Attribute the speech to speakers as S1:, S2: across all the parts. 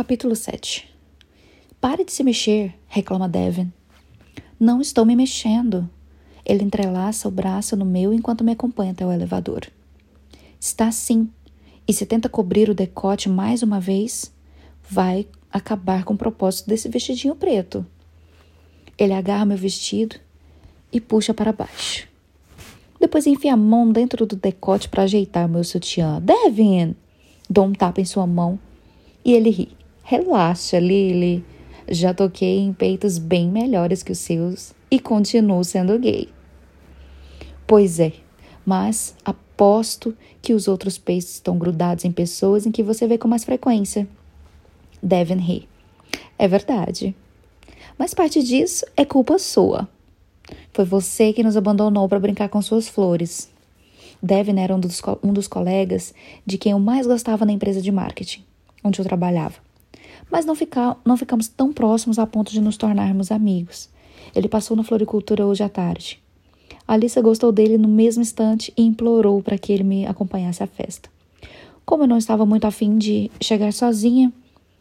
S1: Capítulo 7 Pare de se mexer, reclama Devin. Não estou me mexendo. Ele entrelaça o braço no meu enquanto me acompanha até o elevador. Está sim. E se tenta cobrir o decote mais uma vez, vai acabar com o propósito desse vestidinho preto. Ele agarra meu vestido e puxa para baixo. Depois enfia a mão dentro do decote para ajeitar meu sutiã. Devin! Dou um tapa em sua mão e ele ri. Relaxa, Lily. Já toquei em peitos bem melhores que os seus e continuo sendo gay. Pois é, mas aposto que os outros peitos estão grudados em pessoas em que você vê com mais frequência. Devin ri. É verdade. Mas parte disso é culpa sua. Foi você que nos abandonou para brincar com suas flores. Devin era um dos, um dos colegas de quem eu mais gostava na empresa de marketing, onde eu trabalhava mas não, fica, não ficamos tão próximos a ponto de nos tornarmos amigos. Ele passou na floricultura hoje à tarde. Alissa gostou dele no mesmo instante e implorou para que ele me acompanhasse à festa. Como eu não estava muito afim de chegar sozinha,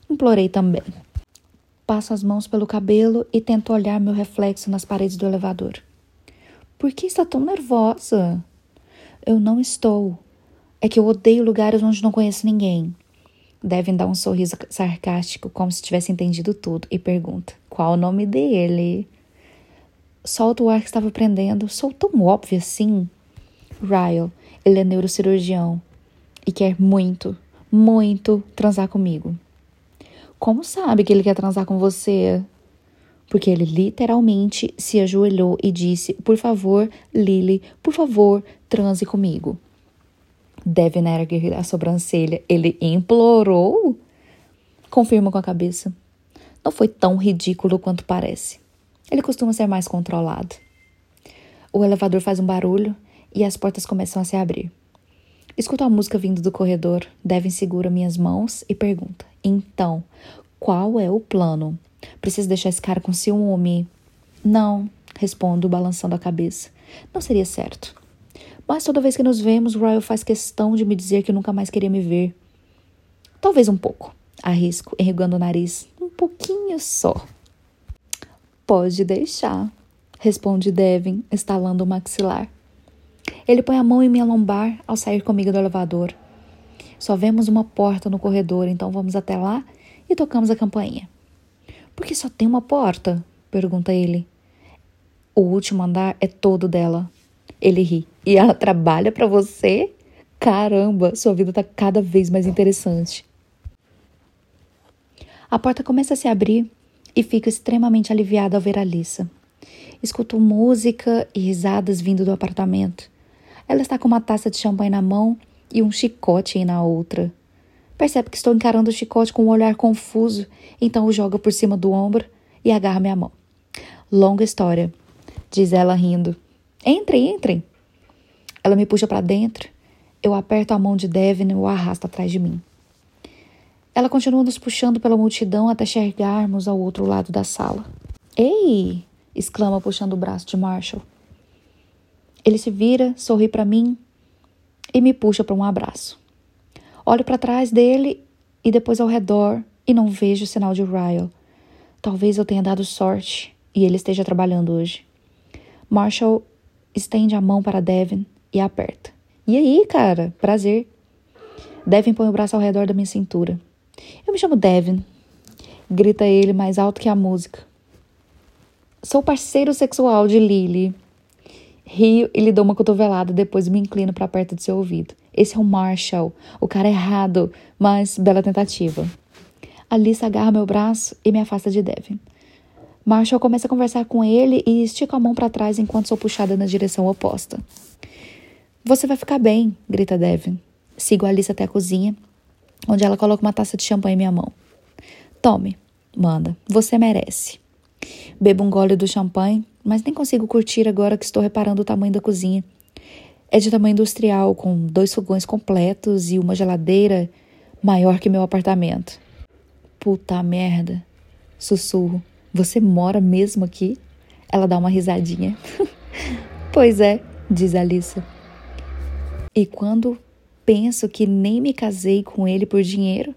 S1: implorei também. Passo as mãos pelo cabelo e tento olhar meu reflexo nas paredes do elevador. Por que está tão nervosa? Eu não estou. É que eu odeio lugares onde não conheço ninguém. Devem dar um sorriso sarcástico, como se tivesse entendido tudo, e pergunta: Qual o nome dele? Solta o ar que estava prendendo. Sou tão óbvio assim. Ryle, ele é neurocirurgião e quer muito, muito transar comigo. Como sabe que ele quer transar com você? Porque ele literalmente se ajoelhou e disse: Por favor, Lily, por favor, transe comigo. Devin ergue a sobrancelha. Ele implorou? Confirma com a cabeça. Não foi tão ridículo quanto parece. Ele costuma ser mais controlado. O elevador faz um barulho e as portas começam a se abrir. Escuto a música vindo do corredor. Devin segura minhas mãos e pergunta: Então, qual é o plano? Preciso deixar esse cara com ciúme? Não, respondo, balançando a cabeça. Não seria certo. Mas toda vez que nos vemos, Ryle faz questão de me dizer que nunca mais queria me ver. Talvez um pouco, arrisco, enrugando o nariz. Um pouquinho só. Pode deixar, responde Devin, estalando o maxilar. Ele põe a mão em minha lombar ao sair comigo do elevador. Só vemos uma porta no corredor, então vamos até lá e tocamos a campainha. Por que só tem uma porta? pergunta ele. O último andar é todo dela. Ele ri. E ela trabalha para você? Caramba, sua vida tá cada vez mais interessante. A porta começa a se abrir e fico extremamente aliviada ao ver a Alissa. Escuto música e risadas vindo do apartamento. Ela está com uma taça de champanhe na mão e um chicote na outra. Percebe que estou encarando o chicote com um olhar confuso, então o joga por cima do ombro e agarra minha mão. Longa história, diz ela rindo. Entrem, entrem. Ela me puxa para dentro. Eu aperto a mão de Devin e o arrasto atrás de mim. Ela continua nos puxando pela multidão até chegarmos ao outro lado da sala. Ei! exclama puxando o braço de Marshall. Ele se vira, sorri para mim e me puxa para um abraço. Olho para trás dele e depois ao redor e não vejo sinal de Ryle. Talvez eu tenha dado sorte e ele esteja trabalhando hoje. Marshall estende a mão para Devin e aperta. E aí, cara? Prazer. Devin põe o braço ao redor da minha cintura. Eu me chamo Devin. Grita ele mais alto que a música. Sou parceiro sexual de Lily. Rio e lhe dou uma cotovelada, depois me inclino para perto de seu ouvido. Esse é o Marshall, o cara errado, mas bela tentativa. Alice agarra meu braço e me afasta de Devin. Marshall começa a conversar com ele e estica a mão para trás enquanto sou puxada na direção oposta. Você vai ficar bem, grita Devin. Sigo a Alice até a cozinha, onde ela coloca uma taça de champanhe em minha mão. Tome, manda, você merece. Bebo um gole do champanhe, mas nem consigo curtir agora que estou reparando o tamanho da cozinha. É de tamanho industrial, com dois fogões completos e uma geladeira maior que meu apartamento. Puta merda, sussurro. Você mora mesmo aqui? Ela dá uma risadinha. pois é, diz Alissa. E quando penso que nem me casei com ele por dinheiro,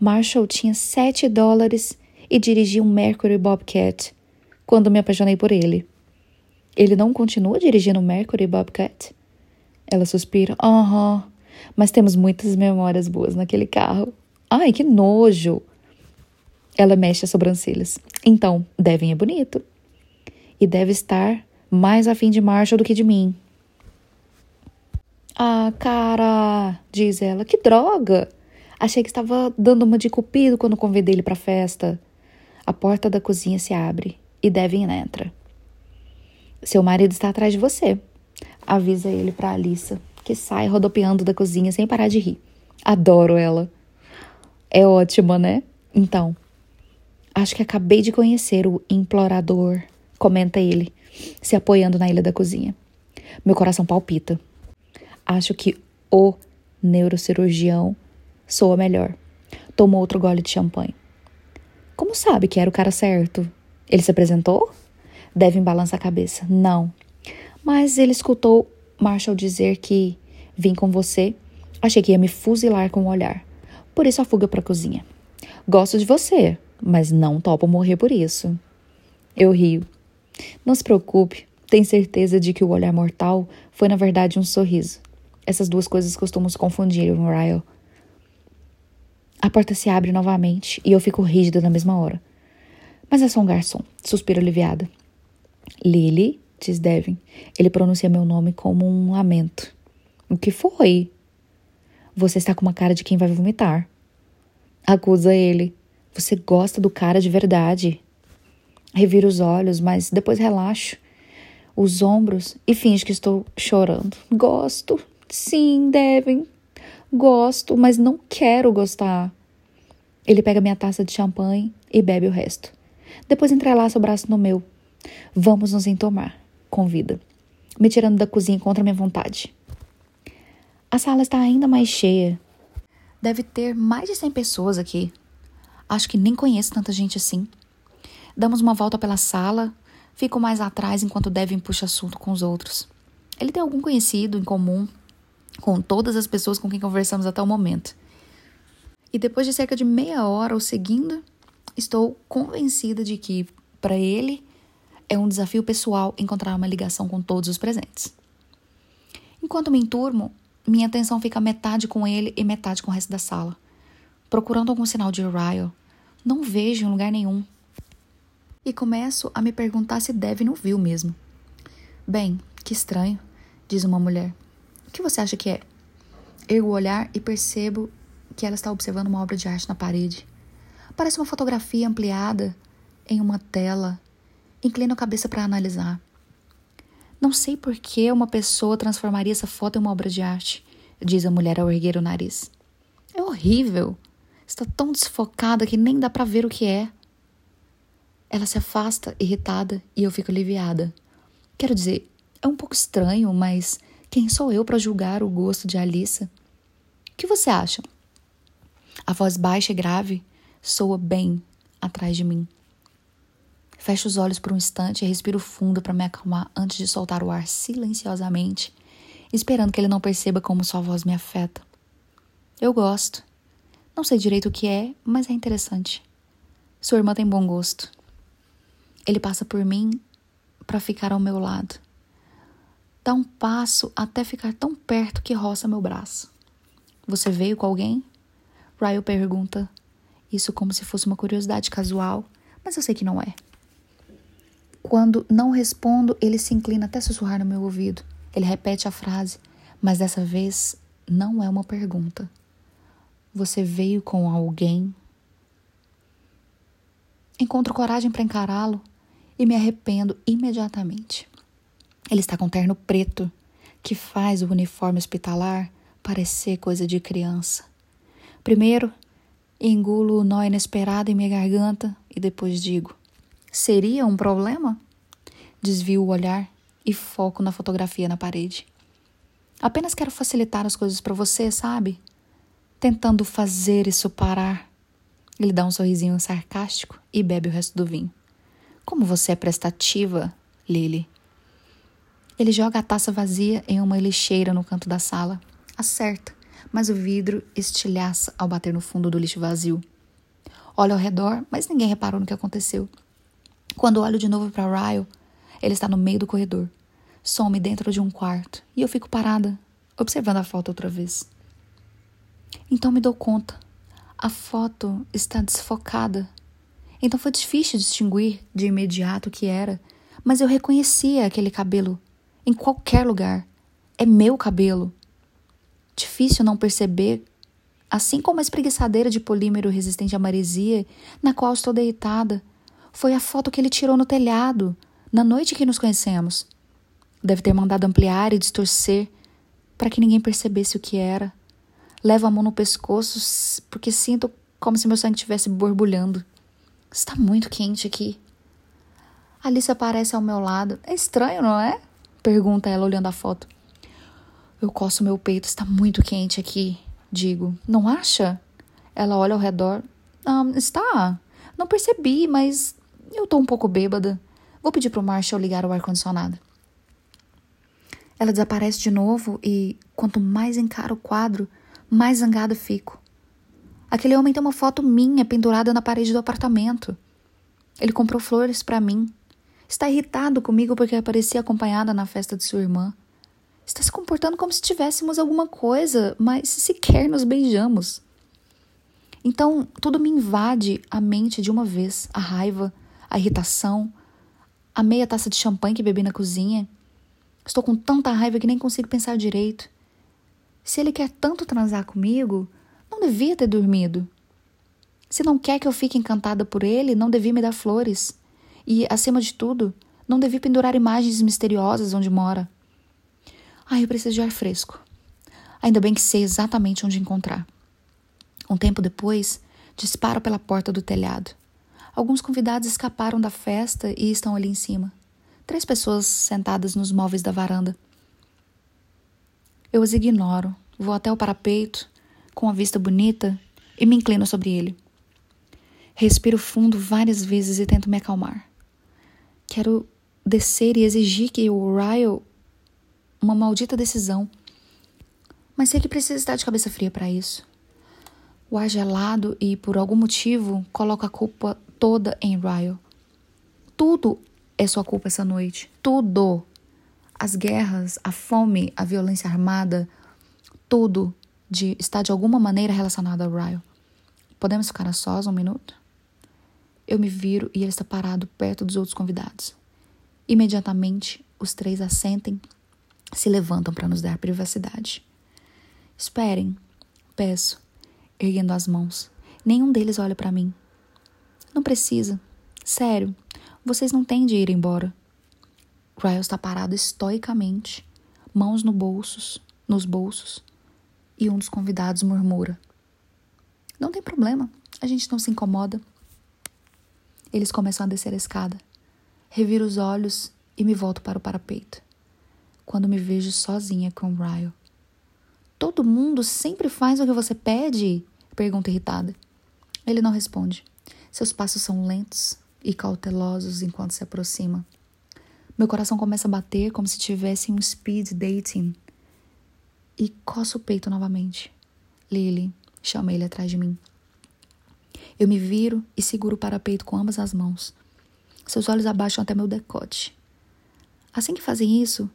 S1: Marshall tinha sete dólares e dirigia um Mercury Bobcat quando me apaixonei por ele. Ele não continua dirigindo o Mercury Bobcat? Ela suspira. Aham. Mas temos muitas memórias boas naquele carro. Ai, que nojo! Ela mexe as sobrancelhas. Então, Devin é bonito. E deve estar mais afim de Marshall do que de mim. Ah, cara, diz ela, que droga! Achei que estava dando uma de cupido quando convidei ele para a festa. A porta da cozinha se abre e Devin entra. Seu marido está atrás de você, avisa ele para Alissa, que sai rodopiando da cozinha sem parar de rir. Adoro ela. É ótima, né? Então, acho que acabei de conhecer o implorador, comenta ele, se apoiando na ilha da cozinha. Meu coração palpita. Acho que o neurocirurgião soa melhor. Tomou outro gole de champanhe. Como sabe que era o cara certo? Ele se apresentou? Devem balançar a cabeça. Não. Mas ele escutou Marshall dizer que vim com você. Achei que ia me fuzilar com o olhar. Por isso a fuga para a cozinha. Gosto de você, mas não topo morrer por isso. Eu rio. Não se preocupe, tem certeza de que o olhar mortal foi na verdade um sorriso. Essas duas coisas costumam se confundir, Ryle. A porta se abre novamente e eu fico rígida na mesma hora. Mas é só um garçom, suspiro aliviada. Lily, diz Devin. Ele pronuncia meu nome como um lamento. O que foi? Você está com uma cara de quem vai vomitar. Acusa ele. Você gosta do cara de verdade. Reviro os olhos, mas depois relaxo os ombros e finge que estou chorando. Gosto. Sim, Devin. Gosto, mas não quero gostar. Ele pega minha taça de champanhe e bebe o resto. Depois entrelaça o braço no meu. Vamos nos entomar, convida, me tirando da cozinha contra minha vontade. A sala está ainda mais cheia. Deve ter mais de cem pessoas aqui. Acho que nem conheço tanta gente assim. Damos uma volta pela sala, fico mais atrás enquanto Devin puxa assunto com os outros. Ele tem algum conhecido em comum com todas as pessoas com quem conversamos até o momento. E depois de cerca de meia hora o seguindo, estou convencida de que, para ele, é um desafio pessoal encontrar uma ligação com todos os presentes. Enquanto me enturmo, minha atenção fica metade com ele e metade com o resto da sala. Procurando algum sinal de Ryle, não vejo em lugar nenhum. E começo a me perguntar se Dev não viu mesmo. Bem, que estranho, diz uma mulher. O que você acha que é? Ergo o olhar e percebo que ela está observando uma obra de arte na parede. Parece uma fotografia ampliada em uma tela. Inclino a cabeça para analisar. Não sei por que uma pessoa transformaria essa foto em uma obra de arte, diz a mulher ao erguer o nariz. É horrível. Está tão desfocada que nem dá para ver o que é. Ela se afasta, irritada, e eu fico aliviada. Quero dizer, é um pouco estranho, mas quem sou eu para julgar o gosto de Alissa? O que você acha? A voz baixa e grave soa bem atrás de mim. Fecho os olhos por um instante e respiro fundo para me acalmar antes de soltar o ar silenciosamente, esperando que ele não perceba como sua voz me afeta. Eu gosto. Não sei direito o que é, mas é interessante. Sua irmã tem bom gosto. Ele passa por mim para ficar ao meu lado dá um passo até ficar tão perto que roça meu braço. Você veio com alguém? Ryle pergunta, isso como se fosse uma curiosidade casual, mas eu sei que não é. Quando não respondo, ele se inclina até sussurrar no meu ouvido. Ele repete a frase, mas dessa vez não é uma pergunta. Você veio com alguém? Encontro coragem para encará-lo e me arrependo imediatamente. Ele está com terno preto, que faz o uniforme hospitalar parecer coisa de criança. Primeiro, engulo o nó inesperado em minha garganta e depois digo: Seria um problema? Desvio o olhar e foco na fotografia na parede. Apenas quero facilitar as coisas para você, sabe? Tentando fazer isso parar. Ele dá um sorrisinho sarcástico e bebe o resto do vinho. Como você é prestativa, Lily. Ele joga a taça vazia em uma lixeira no canto da sala. Acerta, mas o vidro estilhaça ao bater no fundo do lixo vazio. Olho ao redor, mas ninguém reparou no que aconteceu. Quando olho de novo para Ryle, ele está no meio do corredor. Some dentro de um quarto e eu fico parada, observando a foto outra vez. Então me dou conta. A foto está desfocada. Então foi difícil distinguir de imediato o que era, mas eu reconhecia aquele cabelo em qualquer lugar. É meu cabelo. Difícil não perceber, assim como a espreguiçadeira de polímero resistente à maresia, na qual estou deitada, foi a foto que ele tirou no telhado, na noite que nos conhecemos. Deve ter mandado ampliar e distorcer para que ninguém percebesse o que era. Levo a mão no pescoço porque sinto como se meu sangue estivesse borbulhando. Está muito quente aqui. Alice aparece ao meu lado. É estranho, não é? Pergunta ela olhando a foto. Eu coço meu peito, está muito quente aqui. Digo, não acha? Ela olha ao redor. Ah, está. Não percebi, mas eu tô um pouco bêbada. Vou pedir pro Marshall ligar o ar-condicionado. Ela desaparece de novo e, quanto mais encaro o quadro, mais zangada fico. Aquele homem tem uma foto minha pendurada na parede do apartamento. Ele comprou flores para mim. Está irritado comigo porque apareci acompanhada na festa de sua irmã. Está se comportando como se tivéssemos alguma coisa, mas sequer nos beijamos. Então, tudo me invade a mente de uma vez: a raiva, a irritação, a meia taça de champanhe que bebi na cozinha. Estou com tanta raiva que nem consigo pensar direito. Se ele quer tanto transar comigo, não devia ter dormido. Se não quer que eu fique encantada por ele, não devia me dar flores. E, acima de tudo, não devia pendurar imagens misteriosas onde mora. Ai, eu preciso de ar fresco. Ainda bem que sei exatamente onde encontrar. Um tempo depois, disparo pela porta do telhado. Alguns convidados escaparam da festa e estão ali em cima. Três pessoas sentadas nos móveis da varanda. Eu os ignoro, vou até o parapeito, com a vista bonita, e me inclino sobre ele. Respiro fundo várias vezes e tento me acalmar. Quero descer e exigir que o Ryle uma maldita decisão. Mas que precisa estar de cabeça fria para isso. O ar gelado e, por algum motivo, coloca a culpa toda em Ryle. Tudo é sua culpa essa noite. Tudo. As guerras, a fome, a violência armada, tudo de, está de alguma maneira relacionado a Ryle. Podemos ficar a sós um minuto? Eu me viro e ele está parado perto dos outros convidados. Imediatamente, os três assentem se levantam para nos dar privacidade. Esperem, peço, erguendo as mãos. Nenhum deles olha para mim. Não precisa. Sério, vocês não têm de ir embora. Ryle está parado estoicamente, mãos no bolsos, nos bolsos, e um dos convidados murmura: Não tem problema, a gente não se incomoda. Eles começam a descer a escada. Reviro os olhos e me volto para o parapeito quando me vejo sozinha com Ryle. Todo mundo sempre faz o que você pede? Pergunta irritada. Ele não responde. Seus passos são lentos e cautelosos enquanto se aproxima. Meu coração começa a bater como se tivesse um speed dating. E coço o peito novamente. Lily, chama ele atrás de mim. Eu me viro e seguro o parapeito com ambas as mãos. Seus olhos abaixam até meu decote. Assim que fazem isso,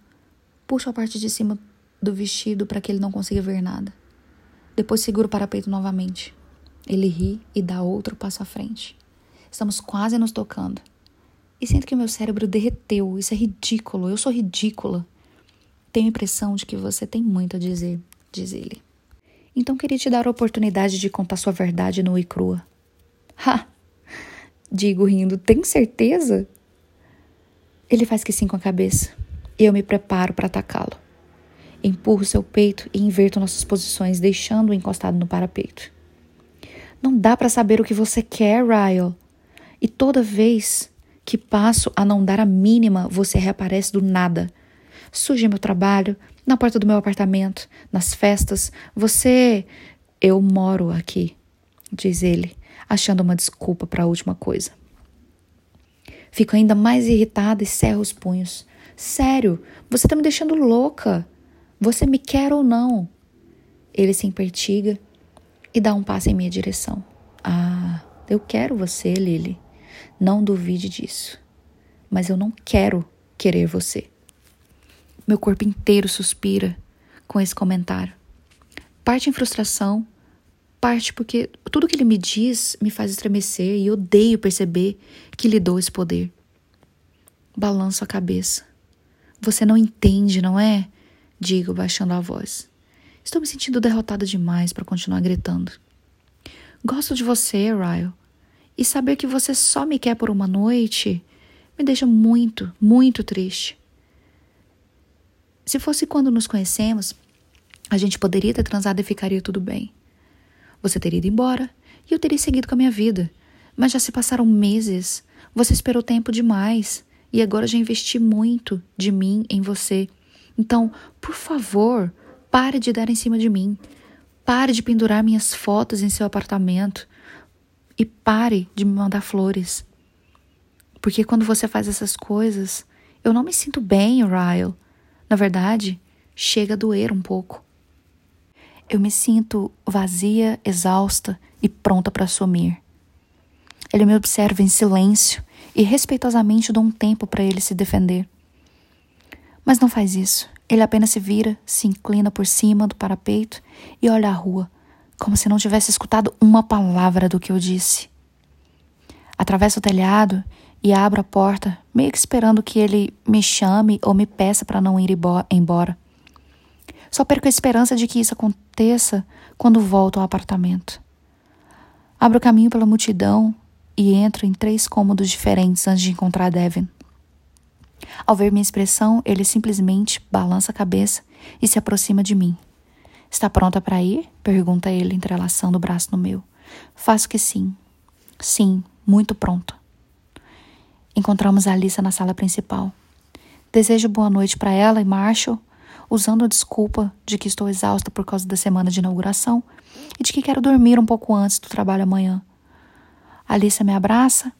S1: Puxo a parte de cima do vestido para que ele não consiga ver nada. Depois seguro o parapeito novamente. Ele ri e dá outro passo à frente. Estamos quase nos tocando. E sinto que meu cérebro derreteu. Isso é ridículo. Eu sou ridícula. Tenho a impressão de que você tem muito a dizer, diz ele. Então queria te dar a oportunidade de contar sua verdade nua e crua. Ha! Digo rindo, tem certeza? Ele faz que sim com a cabeça eu me preparo para atacá-lo. Empurro seu peito e inverto nossas posições, deixando-o encostado no parapeito. Não dá para saber o que você quer, Ryle. E toda vez que passo a não dar a mínima, você reaparece do nada. Surge meu trabalho, na porta do meu apartamento, nas festas. Você. Eu moro aqui, diz ele, achando uma desculpa para a última coisa. Fico ainda mais irritada e cerro os punhos. Sério, você tá me deixando louca. Você me quer ou não? Ele se impertiga e dá um passo em minha direção. Ah, eu quero você, Lily. Não duvide disso. Mas eu não quero querer você. Meu corpo inteiro suspira com esse comentário. Parte em frustração, parte porque tudo que ele me diz me faz estremecer e odeio perceber que lhe dou esse poder. Balanço a cabeça. Você não entende, não é? Digo, baixando a voz. Estou me sentindo derrotada demais para continuar gritando. Gosto de você, Ryle. E saber que você só me quer por uma noite me deixa muito, muito triste. Se fosse quando nos conhecemos, a gente poderia ter transado e ficaria tudo bem. Você teria ido embora e eu teria seguido com a minha vida. Mas já se passaram meses. Você esperou tempo demais e agora já investi muito de mim em você. Então, por favor, pare de dar em cima de mim. Pare de pendurar minhas fotos em seu apartamento. E pare de me mandar flores. Porque quando você faz essas coisas, eu não me sinto bem, Ryle. Na verdade, chega a doer um pouco. Eu me sinto vazia, exausta e pronta para sumir. Ele me observa em silêncio e respeitosamente dou um tempo para ele se defender. Mas não faz isso. Ele apenas se vira, se inclina por cima do parapeito e olha a rua, como se não tivesse escutado uma palavra do que eu disse. Atravesso o telhado e abro a porta, meio que esperando que ele me chame ou me peça para não ir embora. Só perco a esperança de que isso aconteça quando volto ao apartamento. Abro caminho pela multidão e entro em três cômodos diferentes antes de encontrar Devin. Ao ver minha expressão, ele simplesmente balança a cabeça e se aproxima de mim. Está pronta para ir? pergunta ele, entrelaçando o braço no meu. Faço que sim. Sim, muito pronta. Encontramos a Alissa na sala principal. Desejo boa noite para ela e Marshall usando a desculpa de que estou exausta por causa da semana de inauguração e de que quero dormir um pouco antes do trabalho amanhã. Alicia me abraça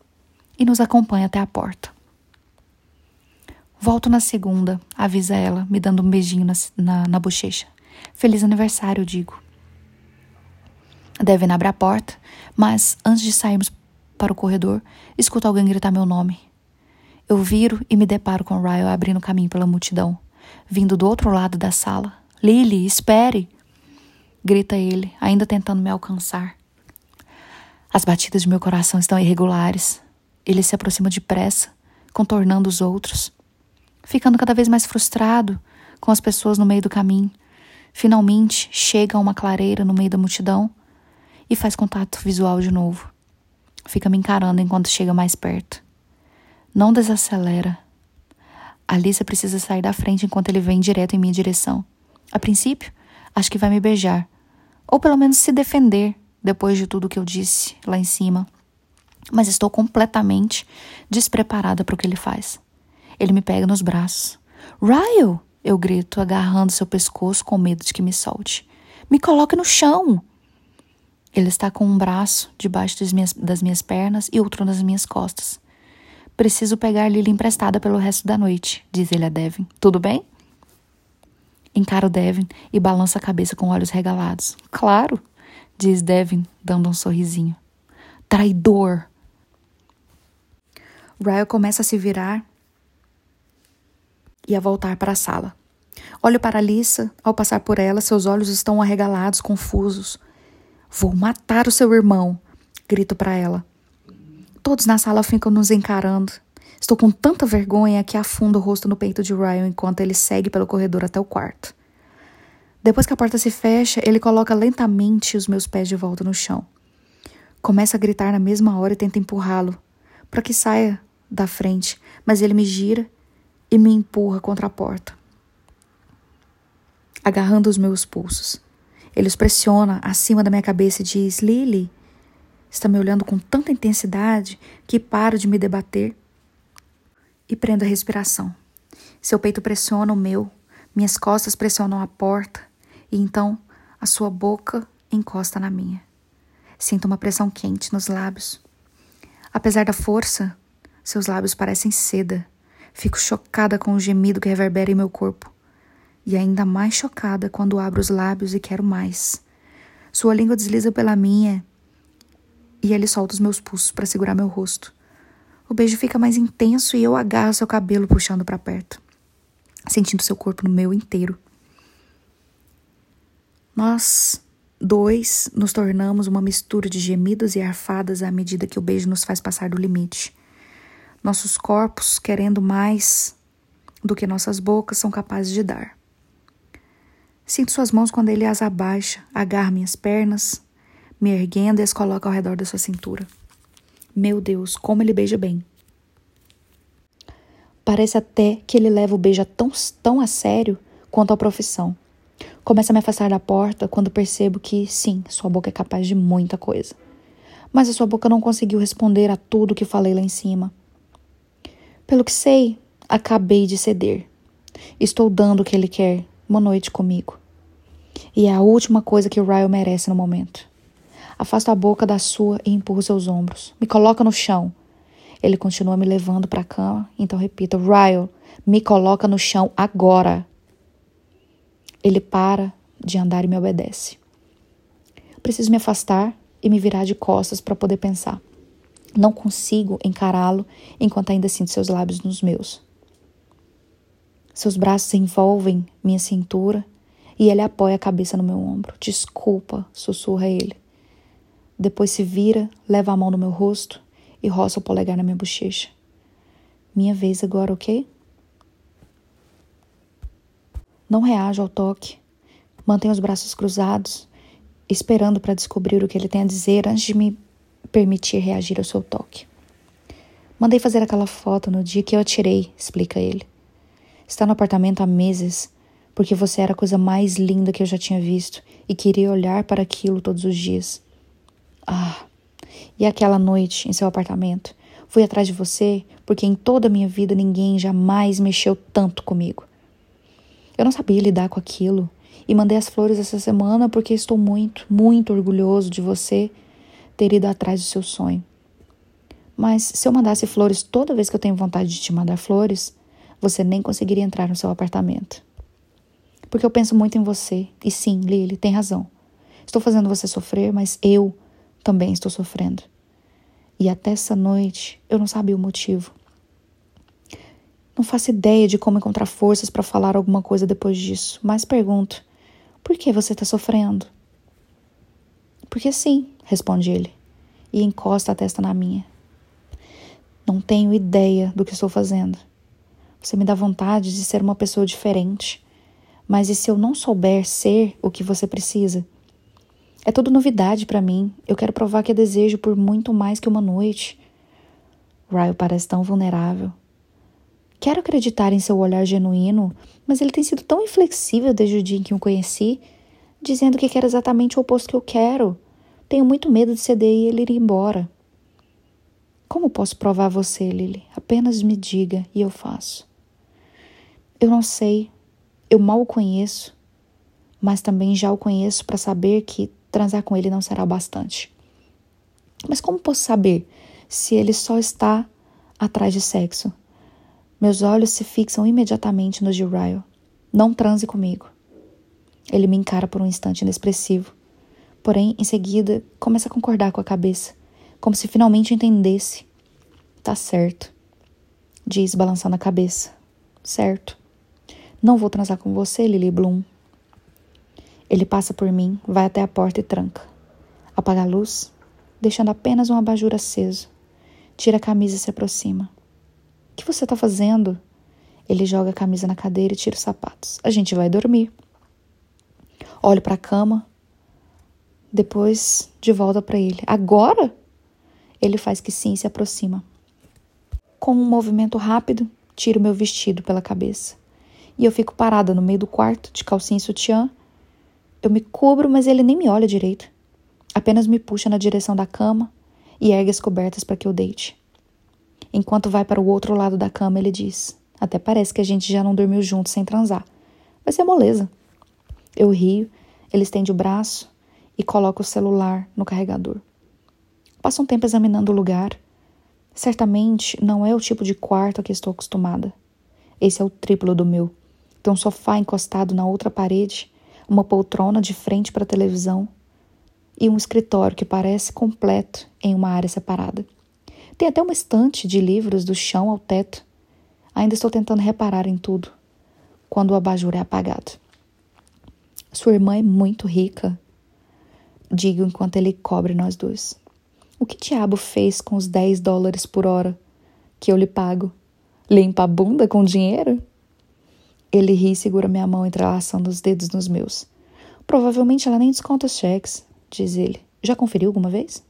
S1: e nos acompanha até a porta. Volto na segunda, avisa ela, me dando um beijinho na, na, na bochecha. Feliz aniversário, digo. Devem abrir a porta, mas antes de sairmos para o corredor, escuto alguém gritar meu nome. Eu viro e me deparo com Ryle abrindo caminho pela multidão vindo do outro lado da sala. Lily, espere! Grita ele, ainda tentando me alcançar. As batidas de meu coração estão irregulares. Ele se aproxima depressa, contornando os outros, ficando cada vez mais frustrado com as pessoas no meio do caminho. Finalmente chega a uma clareira no meio da multidão e faz contato visual de novo. Fica me encarando enquanto chega mais perto. Não desacelera, Alissa precisa sair da frente enquanto ele vem direto em minha direção. A princípio, acho que vai me beijar. Ou pelo menos se defender depois de tudo que eu disse lá em cima. Mas estou completamente despreparada para o que ele faz. Ele me pega nos braços. Ryle! Eu grito, agarrando seu pescoço com medo de que me solte. Me coloque no chão! Ele está com um braço debaixo das minhas, das minhas pernas e outro nas minhas costas. Preciso pegar Lily emprestada pelo resto da noite, diz ele a Devin. Tudo bem? Encara o Devin e balança a cabeça com olhos regalados. Claro, diz Devin, dando um sorrisinho. Traidor! Ryle começa a se virar e a voltar para a sala. Olho para Alissa. Ao passar por ela, seus olhos estão arregalados, confusos. Vou matar o seu irmão, grito para ela. Todos na sala ficam nos encarando. Estou com tanta vergonha que afundo o rosto no peito de Ryan enquanto ele segue pelo corredor até o quarto. Depois que a porta se fecha, ele coloca lentamente os meus pés de volta no chão. Começa a gritar na mesma hora e tenta empurrá-lo para que saia da frente, mas ele me gira e me empurra contra a porta, agarrando os meus pulsos. Ele os pressiona acima da minha cabeça e diz: Lily, Está me olhando com tanta intensidade que paro de me debater e prendo a respiração. Seu peito pressiona o meu, minhas costas pressionam a porta e então a sua boca encosta na minha. Sinto uma pressão quente nos lábios. Apesar da força, seus lábios parecem seda. Fico chocada com o gemido que reverbera em meu corpo. e ainda mais chocada quando abro os lábios e quero mais. Sua língua desliza pela minha e ele solta os meus pulsos para segurar meu rosto. O beijo fica mais intenso e eu agarro seu cabelo puxando para perto, sentindo seu corpo no meu inteiro. Nós dois nos tornamos uma mistura de gemidos e arfadas à medida que o beijo nos faz passar do limite. Nossos corpos querendo mais do que nossas bocas são capazes de dar. Sinto suas mãos quando ele as abaixa, agarra minhas pernas, me erguendo e as coloca ao redor da sua cintura. Meu Deus, como ele beija bem. Parece até que ele leva o beijo tão, tão a sério quanto a profissão. Começa a me afastar da porta quando percebo que, sim, sua boca é capaz de muita coisa. Mas a sua boca não conseguiu responder a tudo que falei lá em cima. Pelo que sei, acabei de ceder. Estou dando o que ele quer, uma noite comigo. E é a última coisa que o Ryle merece no momento. Afasto a boca da sua e empurro seus ombros. Me coloca no chão. Ele continua me levando para a cama, então repito: Ryle, me coloca no chão agora. Ele para de andar e me obedece. Preciso me afastar e me virar de costas para poder pensar. Não consigo encará-lo enquanto ainda sinto seus lábios nos meus. Seus braços envolvem minha cintura e ele apoia a cabeça no meu ombro. Desculpa, sussurra ele. Depois se vira, leva a mão no meu rosto e roça o polegar na minha bochecha. Minha vez agora, ok? Não reajo ao toque. Mantenho os braços cruzados, esperando para descobrir o que ele tem a dizer antes de me permitir reagir ao seu toque. Mandei fazer aquela foto no dia que eu a tirei, explica ele. Está no apartamento há meses, porque você era a coisa mais linda que eu já tinha visto e queria olhar para aquilo todos os dias. Ah, e aquela noite em seu apartamento? Fui atrás de você porque em toda a minha vida ninguém jamais mexeu tanto comigo. Eu não sabia lidar com aquilo e mandei as flores essa semana porque estou muito, muito orgulhoso de você ter ido atrás do seu sonho. Mas se eu mandasse flores toda vez que eu tenho vontade de te mandar flores, você nem conseguiria entrar no seu apartamento. Porque eu penso muito em você. E sim, Lily, tem razão. Estou fazendo você sofrer, mas eu também estou sofrendo. E até essa noite eu não sabia o motivo. Não faço ideia de como encontrar forças para falar alguma coisa depois disso, mas pergunto: por que você está sofrendo? Porque sim, responde ele, e encosta a testa na minha. Não tenho ideia do que estou fazendo. Você me dá vontade de ser uma pessoa diferente. Mas e se eu não souber ser o que você precisa? É tudo novidade para mim. Eu quero provar que desejo por muito mais que uma noite. Ryle parece tão vulnerável. Quero acreditar em seu olhar genuíno, mas ele tem sido tão inflexível desde o dia em que o conheci, dizendo que quer exatamente o oposto que eu quero. Tenho muito medo de ceder e ele ir embora. Como posso provar a você, Lily? Apenas me diga e eu faço. Eu não sei. Eu mal o conheço, mas também já o conheço para saber que transar com ele não será bastante. Mas como posso saber se ele só está atrás de sexo? Meus olhos se fixam imediatamente nos de Ryle. Não transe comigo. Ele me encara por um instante inexpressivo. Porém, em seguida, começa a concordar com a cabeça, como se finalmente entendesse. Tá certo, diz, balançando a cabeça. Certo. Não vou transar com você, Lily Bloom. Ele passa por mim, vai até a porta e tranca. Apaga a luz, deixando apenas um abajur aceso. Tira a camisa e se aproxima. O que você está fazendo? Ele joga a camisa na cadeira e tira os sapatos. A gente vai dormir. Olho para a cama, depois de volta para ele. Agora? Ele faz que sim e se aproxima. Com um movimento rápido, tiro meu vestido pela cabeça. E eu fico parada no meio do quarto, de calcinha e sutiã, eu me cubro, mas ele nem me olha direito. Apenas me puxa na direção da cama e ergue as cobertas para que eu deite. Enquanto vai para o outro lado da cama, ele diz: Até parece que a gente já não dormiu juntos sem transar. Vai ser moleza. Eu rio, ele estende o braço e coloca o celular no carregador. Passo um tempo examinando o lugar. Certamente não é o tipo de quarto a que estou acostumada. Esse é o triplo do meu Tem um sofá encostado na outra parede, uma poltrona de frente para a televisão e um escritório que parece completo em uma área separada. Tem até uma estante de livros do chão ao teto. Ainda estou tentando reparar em tudo, quando o abajur é apagado. Sua irmã é muito rica, digo enquanto ele cobre nós dois. O que diabo fez com os 10 dólares por hora que eu lhe pago? Limpa a bunda com dinheiro? Ele ri e segura minha mão entrelaçando os dedos nos meus. Provavelmente ela nem desconta os cheques, diz ele. Já conferiu alguma vez?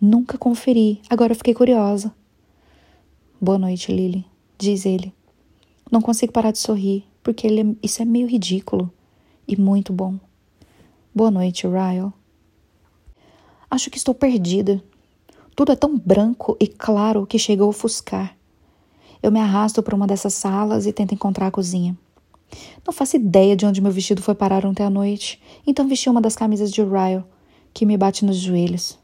S1: Nunca conferi, agora fiquei curiosa. Boa noite, Lily, diz ele. Não consigo parar de sorrir, porque é, isso é meio ridículo e muito bom. Boa noite, Ryle. Acho que estou perdida. Tudo é tão branco e claro que chega a ofuscar. Eu me arrasto para uma dessas salas e tento encontrar a cozinha. Não faço ideia de onde meu vestido foi parar ontem à noite, então vesti uma das camisas de Ryle, que me bate nos joelhos.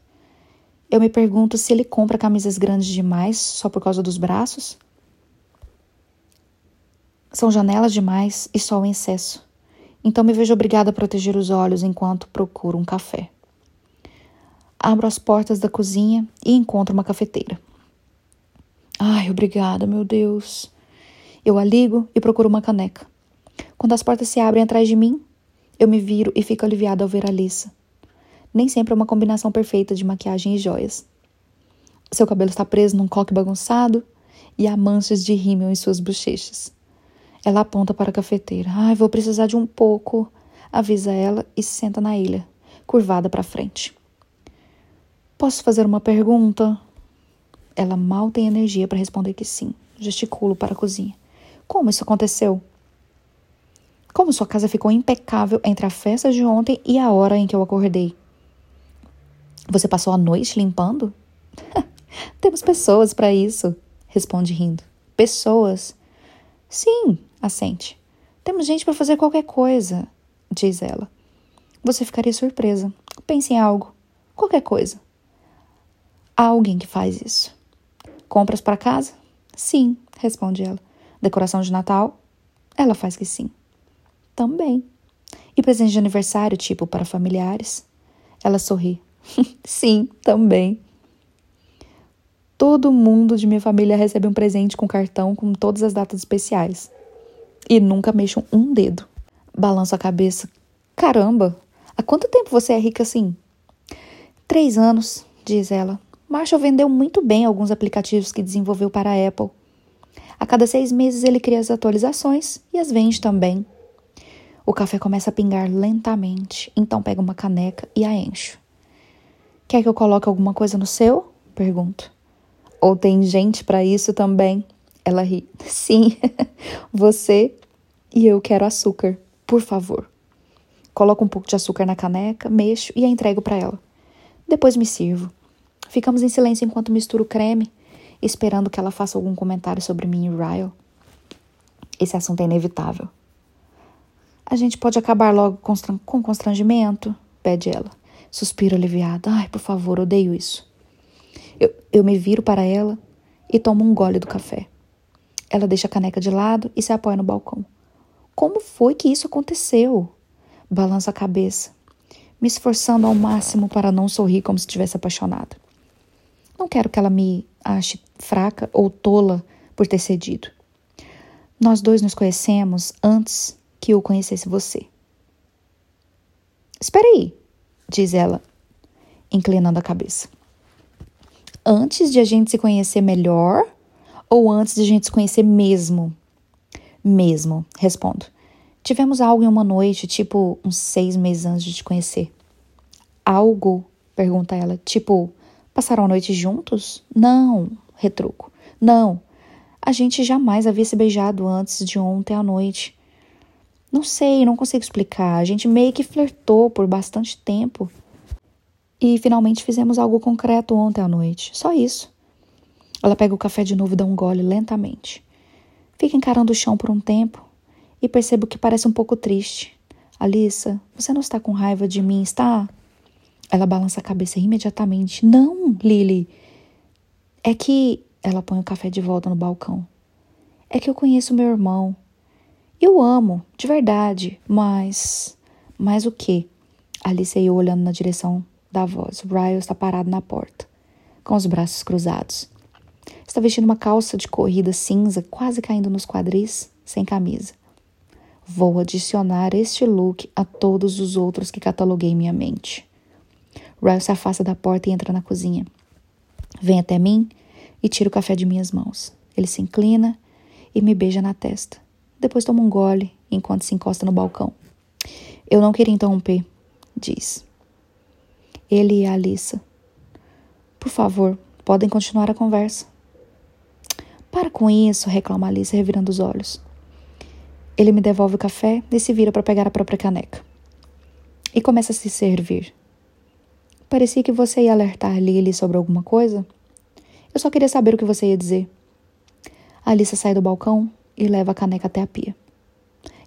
S1: Eu me pergunto se ele compra camisas grandes demais só por causa dos braços. São janelas demais e sol em excesso. Então me vejo obrigada a proteger os olhos enquanto procuro um café. Abro as portas da cozinha e encontro uma cafeteira. Ai, obrigada, meu Deus. Eu a ligo e procuro uma caneca. Quando as portas se abrem atrás de mim, eu me viro e fico aliviada ao ver a Alissa. Nem sempre é uma combinação perfeita de maquiagem e joias. Seu cabelo está preso num coque bagunçado e há manchas de rímel em suas bochechas. Ela aponta para a cafeteira. Ai, vou precisar de um pouco, avisa ela e se senta na ilha, curvada para frente. Posso fazer uma pergunta? Ela mal tem energia para responder que sim. Gesticulo para a cozinha. Como isso aconteceu? Como sua casa ficou impecável entre a festa de ontem e a hora em que eu acordei? Você passou a noite limpando? Temos pessoas para isso, responde rindo. Pessoas? Sim, assente. Temos gente para fazer qualquer coisa, diz ela. Você ficaria surpresa. Pense em algo. Qualquer coisa. Há alguém que faz isso. Compras para casa? Sim, responde ela. Decoração de Natal? Ela faz que sim. Também. E presente de aniversário, tipo para familiares? Ela sorri. Sim, também. Todo mundo de minha família recebe um presente com cartão com todas as datas especiais. E nunca mexam um dedo. Balanço a cabeça. Caramba, há quanto tempo você é rica assim? Três anos, diz ela. Marshall vendeu muito bem alguns aplicativos que desenvolveu para a Apple. A cada seis meses ele cria as atualizações e as vende também. O café começa a pingar lentamente, então pego uma caneca e a encho. Quer que eu coloque alguma coisa no seu? Pergunto. Ou tem gente para isso também? Ela ri. Sim, você e eu quero açúcar, por favor. Coloco um pouco de açúcar na caneca, mexo e a entrego para ela. Depois me sirvo. Ficamos em silêncio enquanto misturo o creme, esperando que ela faça algum comentário sobre mim e Ryle. Esse assunto é inevitável. A gente pode acabar logo com constrangimento? pede ela. Suspiro aliviado. Ai, por favor, odeio isso. Eu, eu me viro para ela e tomo um gole do café. Ela deixa a caneca de lado e se apoia no balcão. Como foi que isso aconteceu? Balanço a cabeça, me esforçando ao máximo para não sorrir como se estivesse apaixonada. Não quero que ela me ache fraca ou tola por ter cedido. Nós dois nos conhecemos antes que eu conhecesse você. Espera aí, diz ela, inclinando a cabeça. Antes de a gente se conhecer melhor ou antes de a gente se conhecer mesmo? Mesmo, respondo. Tivemos algo em uma noite, tipo uns seis meses antes de te conhecer. Algo? pergunta ela. Tipo, passaram a noite juntos? Não, retruco. Não, a gente jamais havia se beijado antes de ontem à noite. Não sei, não consigo explicar. A gente meio que flertou por bastante tempo. E finalmente fizemos algo concreto ontem à noite. Só isso. Ela pega o café de novo e dá um gole lentamente. Fica encarando o chão por um tempo e percebo que parece um pouco triste. Alissa, você não está com raiva de mim, está? Ela balança a cabeça imediatamente. Não, Lily. É que. Ela põe o café de volta no balcão. É que eu conheço meu irmão. Eu amo, de verdade, mas. Mas o quê? Alice e eu olhando na direção da voz. Ryle está parado na porta, com os braços cruzados. Está vestindo uma calça de corrida cinza, quase caindo nos quadris, sem camisa. Vou adicionar este look a todos os outros que cataloguei em minha mente. Ryle se afasta da porta e entra na cozinha. Vem até mim e tira o café de minhas mãos. Ele se inclina e me beija na testa. Depois toma um gole enquanto se encosta no balcão. Eu não queria interromper, diz. Ele e a Alissa. Por favor, podem continuar a conversa. Para com isso, reclama Alice, revirando os olhos. Ele me devolve o café e se vira para pegar a própria caneca. E começa a se servir. Parecia que você ia alertar Lily sobre alguma coisa. Eu só queria saber o que você ia dizer. A Alissa sai do balcão e leva a caneca até a pia.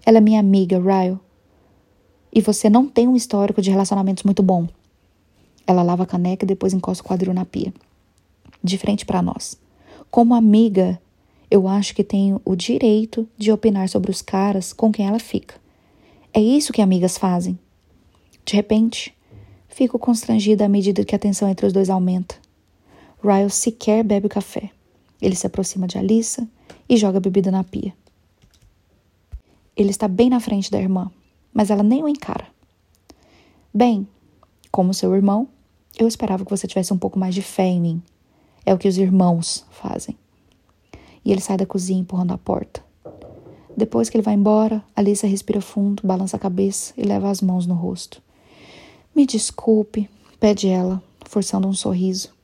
S1: Ela é minha amiga, Ryle. E você não tem um histórico de relacionamentos muito bom. Ela lava a caneca e depois encosta o quadril na pia. De frente para nós. Como amiga, eu acho que tenho o direito de opinar sobre os caras com quem ela fica. É isso que amigas fazem. De repente, fico constrangida à medida que a tensão entre os dois aumenta. Ryle sequer bebe o café. Ele se aproxima de Alissa e joga a bebida na pia. Ele está bem na frente da irmã, mas ela nem o encara. Bem, como seu irmão, eu esperava que você tivesse um pouco mais de fé em mim. É o que os irmãos fazem. E ele sai da cozinha empurrando a porta. Depois que ele vai embora, Alissa respira fundo, balança a cabeça e leva as mãos no rosto. Me desculpe, pede ela, forçando um sorriso.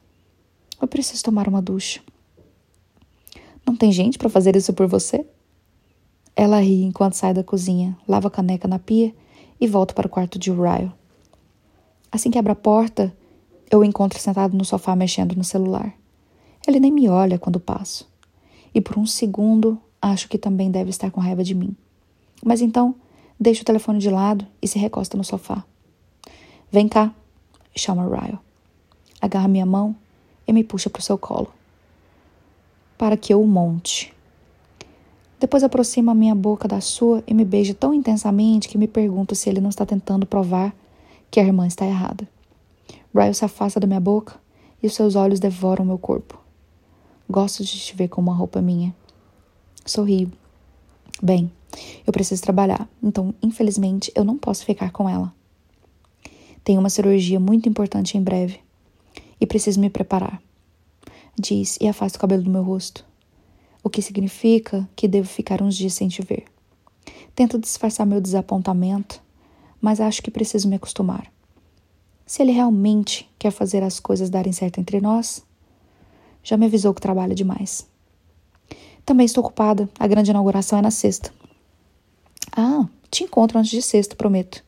S1: Eu preciso tomar uma ducha. Não tem gente para fazer isso por você? Ela ri enquanto sai da cozinha, lava a caneca na pia e volta para o quarto de Ryle. Assim que abre a porta, eu o encontro sentado no sofá mexendo no celular. Ele nem me olha quando passo. E por um segundo acho que também deve estar com raiva de mim. Mas então deixa o telefone de lado e se recosta no sofá. Vem cá, chama Ryle. Agarra minha mão e me puxa para o seu colo para que eu o monte. Depois aproxima minha boca da sua e me beija tão intensamente que me pergunto se ele não está tentando provar que a irmã está errada. Ryle se afasta da minha boca e os seus olhos devoram meu corpo. Gosto de te ver com uma roupa minha. Sorrio. Bem, eu preciso trabalhar, então, infelizmente, eu não posso ficar com ela. Tenho uma cirurgia muito importante em breve e preciso me preparar diz e afasta o cabelo do meu rosto, o que significa que devo ficar uns dias sem te ver. Tento disfarçar meu desapontamento, mas acho que preciso me acostumar. Se ele realmente quer fazer as coisas darem certo entre nós, já me avisou que trabalha demais. Também estou ocupada, a grande inauguração é na sexta. Ah, te encontro antes de sexta, prometo.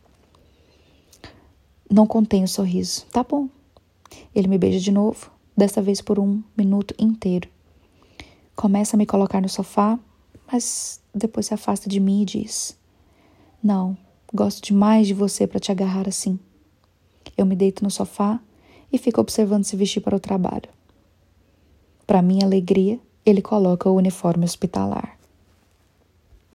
S1: Não contém o sorriso. Tá bom. Ele me beija de novo desta vez por um minuto inteiro. Começa a me colocar no sofá, mas depois se afasta de mim e diz: Não, gosto demais de você para te agarrar assim. Eu me deito no sofá e fico observando se vestir para o trabalho. Para minha alegria, ele coloca o uniforme hospitalar.